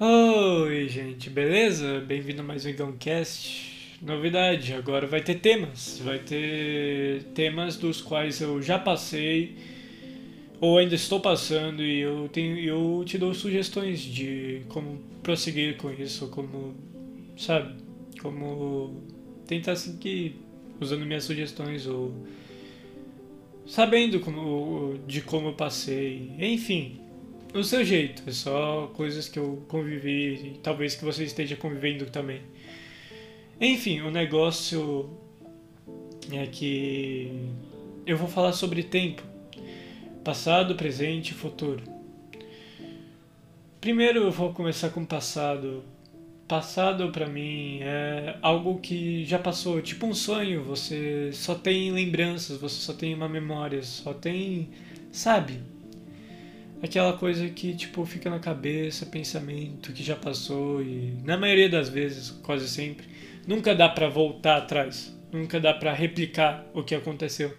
Oi, gente, beleza? Bem-vindo a mais um Igãocast. Novidade, agora vai ter temas. Vai ter temas dos quais eu já passei ou ainda estou passando e eu tenho eu te dou sugestões de como prosseguir com isso, como sabe, como tentar seguir usando minhas sugestões ou sabendo como de como eu passei, enfim, do seu jeito, é só coisas que eu convivi e talvez que você esteja convivendo também. Enfim, o negócio é que eu vou falar sobre tempo, passado, presente e futuro. Primeiro eu vou começar com o passado. Passado para mim é algo que já passou, tipo um sonho, você só tem lembranças, você só tem uma memória, só tem, sabe? Aquela coisa que tipo fica na cabeça, pensamento que já passou e na maioria das vezes, quase sempre, nunca dá para voltar atrás, nunca dá para replicar o que aconteceu.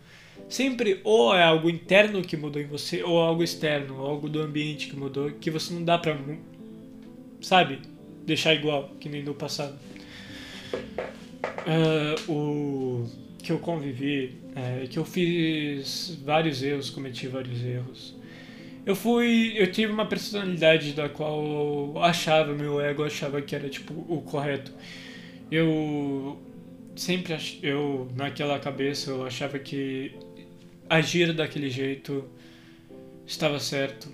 Sempre ou é algo interno que mudou em você ou algo externo, ou algo do ambiente que mudou que você não dá para sabe, deixar igual que nem no passado. Uh, o que eu convivi, é, que eu fiz vários erros, cometi vários erros eu fui. Eu tive uma personalidade da qual eu achava, meu ego achava que era tipo o correto. Eu sempre ach, eu naquela cabeça eu achava que agir daquele jeito estava certo.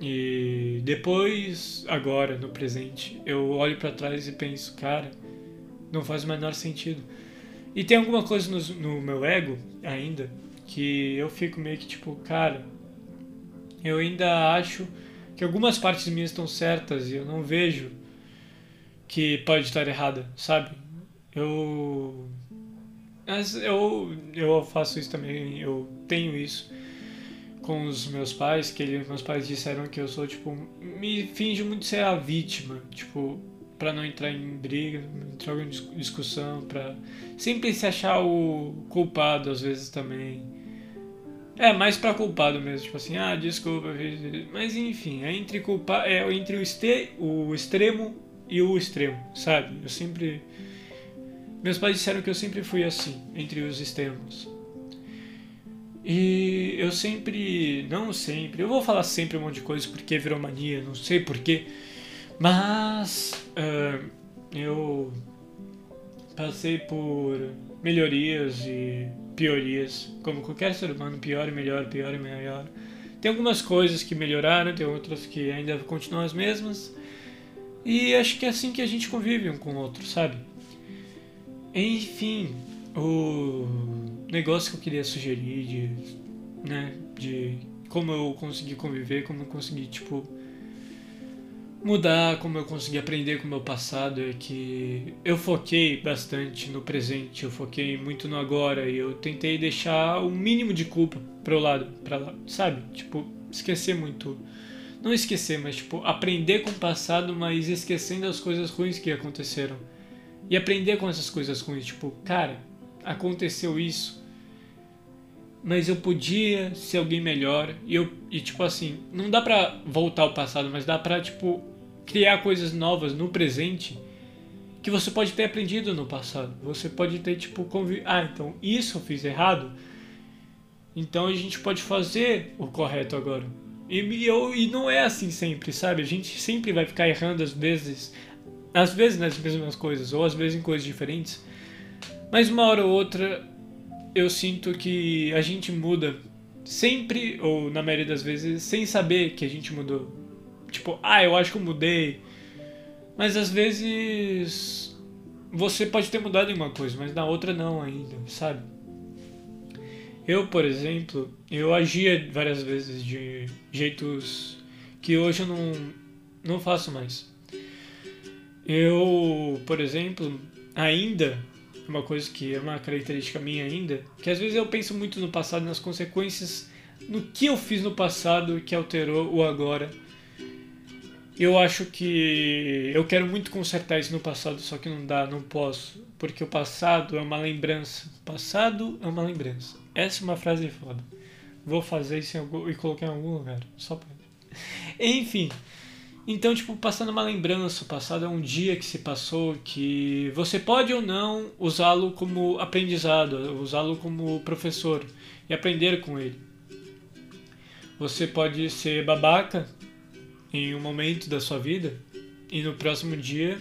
E depois, agora, no presente, eu olho para trás e penso, cara, não faz o menor sentido. E tem alguma coisa no, no meu ego ainda que eu fico meio que tipo, cara, eu ainda acho que algumas partes minhas estão certas e eu não vejo que pode estar errada, sabe? Eu mas eu eu faço isso também, eu tenho isso com os meus pais, que eles, meus pais disseram que eu sou tipo me finjo muito ser a vítima, tipo para não entrar em briga, entrar em discussão, para sempre se achar o culpado às vezes também. É, mais pra culpado mesmo, tipo assim, ah, desculpa, mas enfim, é entre culpa, é entre o, este, o extremo e o extremo, sabe? Eu sempre meus pais disseram que eu sempre fui assim, entre os extremos. E eu sempre, não sempre, eu vou falar sempre um monte de coisa porque virou mania, não sei porquê, mas uh, eu passei por melhorias e piorias, como qualquer ser humano, pior e melhor, pior e melhor. Tem algumas coisas que melhoraram, tem outras que ainda continuam as mesmas. E acho que é assim que a gente convive um com o outro, sabe? Enfim, o negócio que eu queria sugerir de, né, de como eu consegui conviver, como eu consegui, tipo, mudar, como eu consegui aprender com o meu passado é que eu foquei bastante no presente, eu foquei muito no agora e eu tentei deixar o mínimo de culpa pro lado, para lá, sabe? Tipo, esquecer muito, não esquecer, mas tipo, aprender com o passado, mas esquecendo as coisas ruins que aconteceram. E aprender com essas coisas ruins, tipo, cara, aconteceu isso, mas eu podia ser alguém melhor e eu e tipo assim não dá para voltar ao passado mas dá para tipo criar coisas novas no presente que você pode ter aprendido no passado. Você pode ter tipo convi... ah, então isso eu fiz errado. Então a gente pode fazer o correto agora. E, e, eu, e não é assim sempre, sabe? A gente sempre vai ficar errando às vezes, às vezes nas mesmas coisas ou às vezes em coisas diferentes. Mas uma hora ou outra eu sinto que a gente muda sempre ou na maioria das vezes sem saber que a gente mudou Tipo, ah, eu acho que eu mudei. Mas às vezes você pode ter mudado em uma coisa, mas na outra não ainda, sabe? Eu, por exemplo, eu agia várias vezes de jeitos que hoje eu não, não faço mais. Eu, por exemplo, ainda, uma coisa que é uma característica minha ainda, que às vezes eu penso muito no passado, nas consequências, no que eu fiz no passado que alterou o agora eu acho que eu quero muito consertar isso no passado, só que não dá, não posso, porque o passado é uma lembrança. O passado é uma lembrança. Essa é uma frase foda. Vou fazer isso algum, e colocar em algum lugar, só pra... Enfim, Então, tipo, passando uma lembrança, o passado é um dia que se passou que você pode ou não usá-lo como aprendizado, usá-lo como professor e aprender com ele. Você pode ser babaca em um momento da sua vida e no próximo dia,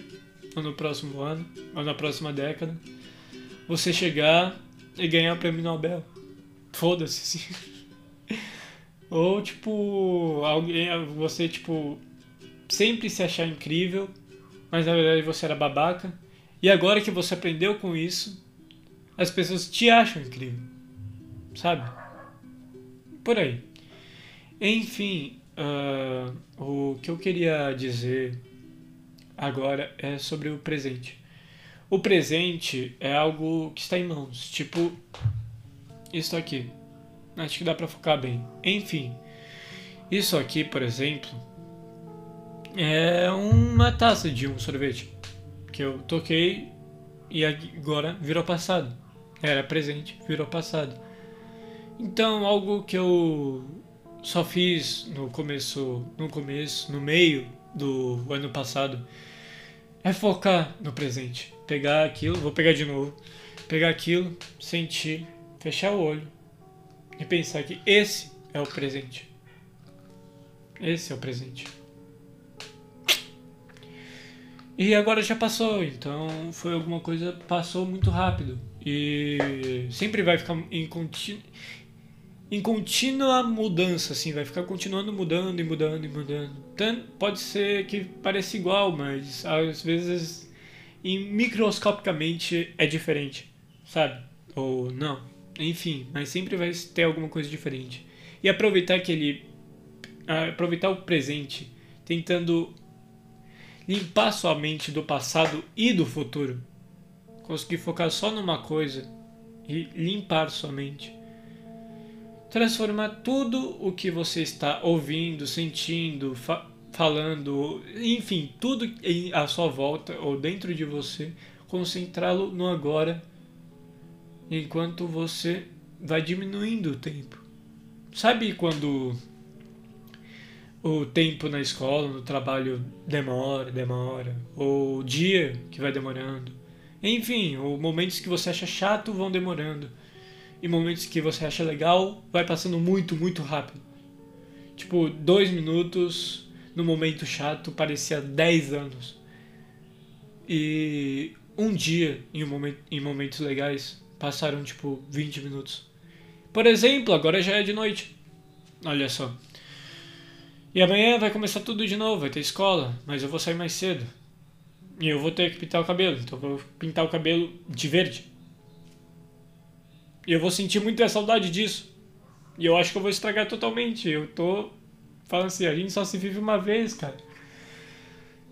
ou no próximo ano, ou na próxima década, você chegar e ganhar o prêmio Nobel. Foda-se, sim. ou tipo, alguém, você tipo sempre se achar incrível, mas na verdade você era babaca. E agora que você aprendeu com isso, as pessoas te acham incrível. Sabe? Por aí. Enfim, uh, o que eu queria dizer agora é sobre o presente. O presente é algo que está em mãos, tipo isso aqui. Acho que dá para focar bem. Enfim, isso aqui, por exemplo, é uma taça de um sorvete que eu toquei e agora virou passado. Era presente, virou passado. Então, algo que eu só fiz no começo, no começo, no meio do ano passado é focar no presente. Pegar aquilo, vou pegar de novo. Pegar aquilo, sentir, fechar o olho e pensar que esse é o presente. Esse é o presente. E agora já passou, então foi alguma coisa passou muito rápido e sempre vai ficar em, em contínua mudança, assim, vai ficar continuando mudando e mudando e mudando. Tanto, pode ser que pareça igual, mas às vezes em, microscopicamente é diferente, sabe? Ou não, enfim, mas sempre vai ter alguma coisa diferente. E aproveitar que ele aproveitar o presente, tentando limpar sua mente do passado e do futuro. Conseguir focar só numa coisa e limpar sua mente. Transformar tudo o que você está ouvindo, sentindo, fa falando, enfim, tudo à sua volta ou dentro de você, concentrá-lo no agora, enquanto você vai diminuindo o tempo. Sabe quando o tempo na escola, no trabalho demora, demora, ou o dia que vai demorando. Enfim, ou momentos que você acha chato vão demorando. E momentos que você acha legal vai passando muito, muito rápido. Tipo, dois minutos no momento chato parecia dez anos. E um dia em, um momento, em momentos legais passaram tipo 20 minutos. Por exemplo, agora já é de noite. Olha só. E amanhã vai começar tudo de novo, vai ter escola, mas eu vou sair mais cedo. E eu vou ter que pintar o cabelo, então vou pintar o cabelo de verde. E eu vou sentir muita saudade disso. E eu acho que eu vou estragar totalmente. Eu tô falando assim, a gente só se vive uma vez, cara.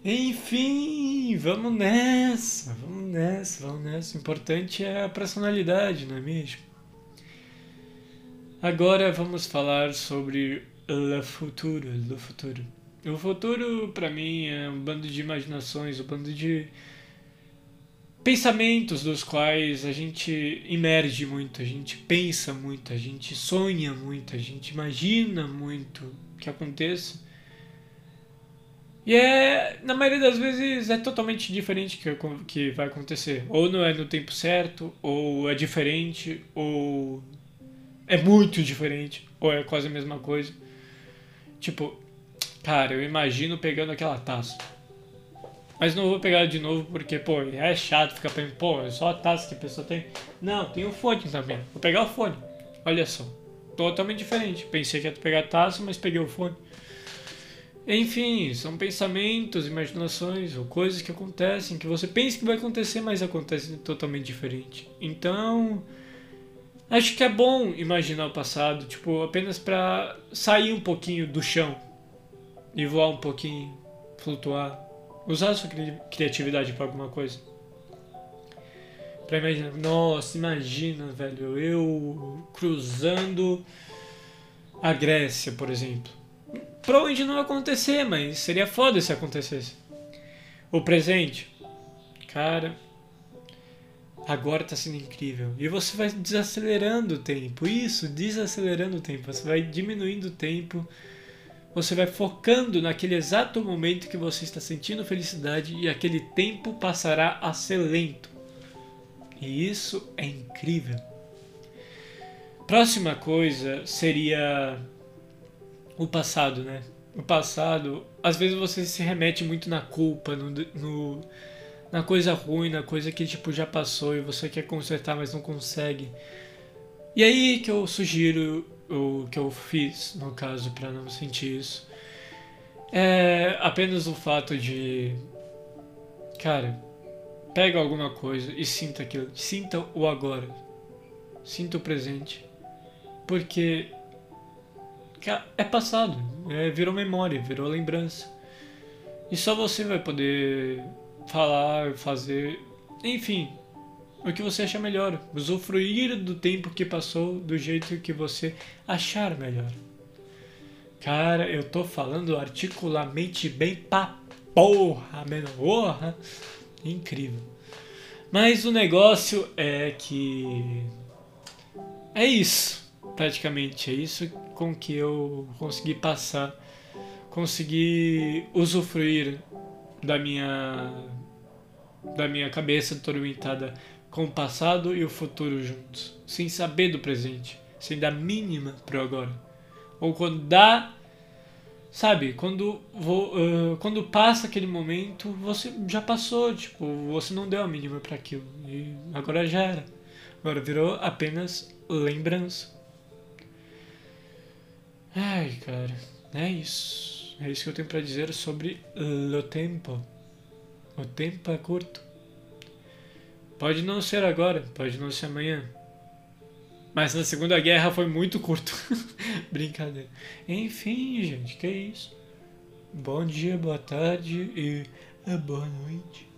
Enfim, vamos nessa, vamos nessa, vamos nessa. O importante é a personalidade, não é mesmo? Agora vamos falar sobre Le futuro, le futuro. O futuro, para mim, é um bando de imaginações, um bando de pensamentos dos quais a gente emerge muito, a gente pensa muito, a gente sonha muito, a gente imagina muito que aconteça. E é, na maioria das vezes, é totalmente diferente que, que vai acontecer. Ou não é no tempo certo, ou é diferente, ou é muito diferente, ou é quase a mesma coisa. Tipo, cara, eu imagino pegando aquela taça. Mas não vou pegar de novo porque, pô, é chato ficar pensando, pô, é só a taça que a pessoa tem. Não, tem o fone também. Vou pegar o fone. Olha só. Totalmente diferente. Pensei que ia pegar a taça, mas peguei o fone. Enfim, são pensamentos, imaginações ou coisas que acontecem que você pensa que vai acontecer, mas acontecem totalmente diferente. Então, Acho que é bom imaginar o passado, tipo, apenas para sair um pouquinho do chão e voar um pouquinho, flutuar, usar a sua criatividade para alguma coisa. Pra imaginar, nossa, imagina, velho, eu cruzando a Grécia, por exemplo. Provavelmente não acontecer, mas seria foda se acontecesse. O presente, cara, agora está sendo incrível. E você vai desacelerando o tempo. Isso, desacelerando o tempo. Você vai diminuindo o tempo você vai focando naquele exato momento que você está sentindo felicidade e aquele tempo passará a ser lento. E isso é incrível. Próxima coisa seria o passado, né? O passado, às vezes você se remete muito na culpa, no, no, na coisa ruim, na coisa que tipo já passou e você quer consertar, mas não consegue. E aí que eu sugiro o que eu fiz, no caso, para não sentir isso, é apenas o fato de, cara, pega alguma coisa e sinta aquilo, sinta o agora, sinta o presente, porque é passado, é, virou memória, virou lembrança. E só você vai poder falar, fazer, enfim, o que você acha melhor. Usufruir do tempo que passou do jeito que você achar melhor. Cara, eu tô falando articulamente bem pra porra, mano. Porra! Incrível. Mas o negócio é que. É isso, praticamente. É isso com que eu consegui passar. Consegui usufruir da minha da minha cabeça atormentada com o passado e o futuro juntos, sem saber do presente, sem dar mínima pro agora. Ou quando dá, sabe, quando vou, uh, quando passa aquele momento, você já passou, tipo, você não deu a mínima para aquilo e agora já era. Agora virou apenas lembrança. Ai, cara, é isso. É isso que eu tenho para dizer sobre o tempo. O tempo é curto. Pode não ser agora, pode não ser amanhã. Mas na Segunda Guerra foi muito curto. Brincadeira. Enfim, gente, que é isso. Bom dia, boa tarde e boa noite.